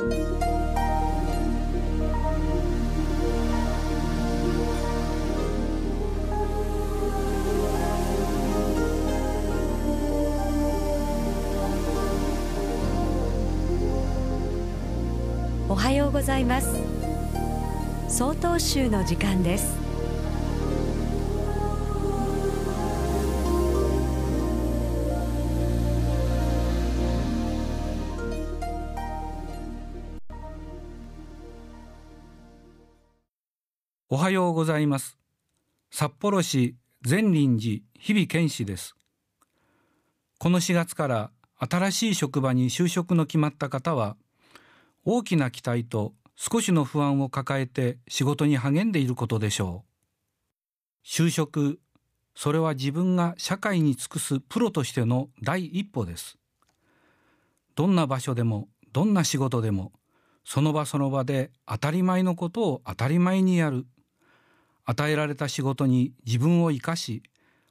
おはようございます。総統集の時間です。おはようございます。札幌市善林寺日々健氏です。この4月から新しい職場に就職の決まった方は大きな期待と少しの不安を抱えて仕事に励んでいることでしょう。就職それは自分が社会に尽くすプロとしての第一歩です。どんな場所でもどんな仕事でもその場その場で当たり前のことを当たり前にやる。与えられた仕事に自分を生かし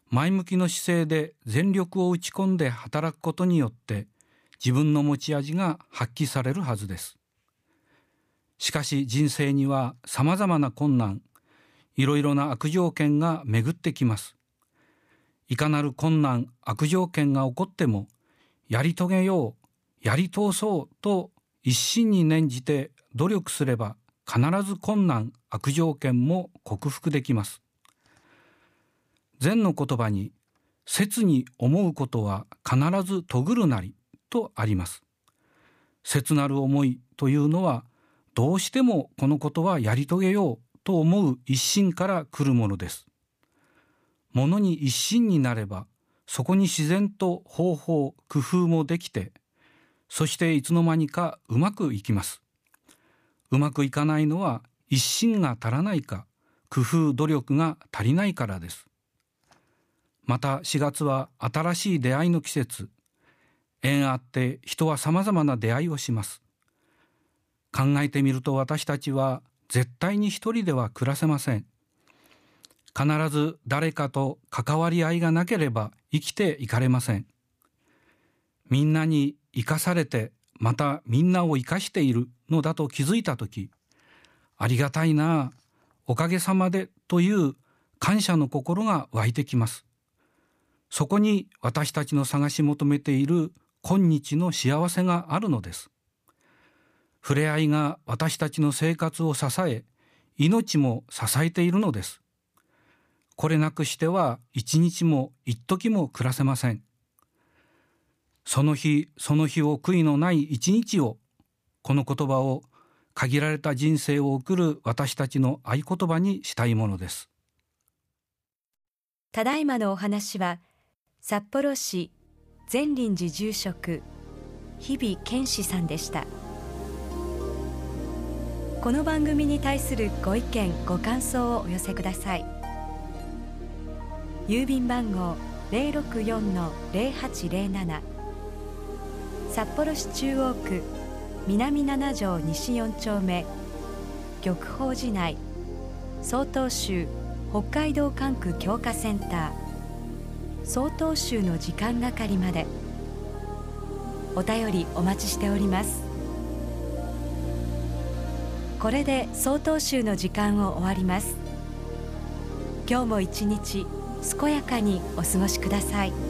前向きの姿勢で全力を打ち込んで働くことによって自分の持ち味が発揮されるはずです。しかし人生には様々な困難いろいろな悪条件が巡ってきます。いかなる困難悪条件が起こってもやり遂げようやり通そうと一心に念じて努力すれば必ず困難悪条件も克服できます。禅の言葉に切に思うことは必ずとぐるなりとあります。切なる思いというのはどうしてもこのことはやり遂げようと思う一心から来るものです。ものに一心になればそこに自然と方法工夫もできてそしていつの間にかうまくいきます。うまくいかないのは一心が足らないか工夫努力が足りないからです。また4月は新しい出会いの季節。縁あって人は様々な出会いをします。考えてみると私たちは絶対に一人では暮らせません。必ず誰かと関わり合いがなければ生きていかれません。みんなに生かされてまたみんなを生かしている。のだと気づいた時ありがたいなおかげさまでという感謝の心が湧いてきます。そこに私たちの探し求めている今日の幸せがあるのです。触れ合いが私たちの生活を支え命も支えているのです。これなくしては一日も一時も暮らせません。その日その日を悔いのない一日をこの言葉を限られた人生を送る私たちの合言葉にしたいものです。ただいまのお話は札幌市善林寺住職日々健志さんでした。この番組に対するご意見ご感想をお寄せください。郵便番号064-0807札幌市中央区南七条西4丁目玉宝寺内曹洞宗北海道管区強化センター。曹洞宗の時間係まで。お便りお待ちしております。これで曹洞宗の時間を終わります。今日も一日健やかにお過ごしください。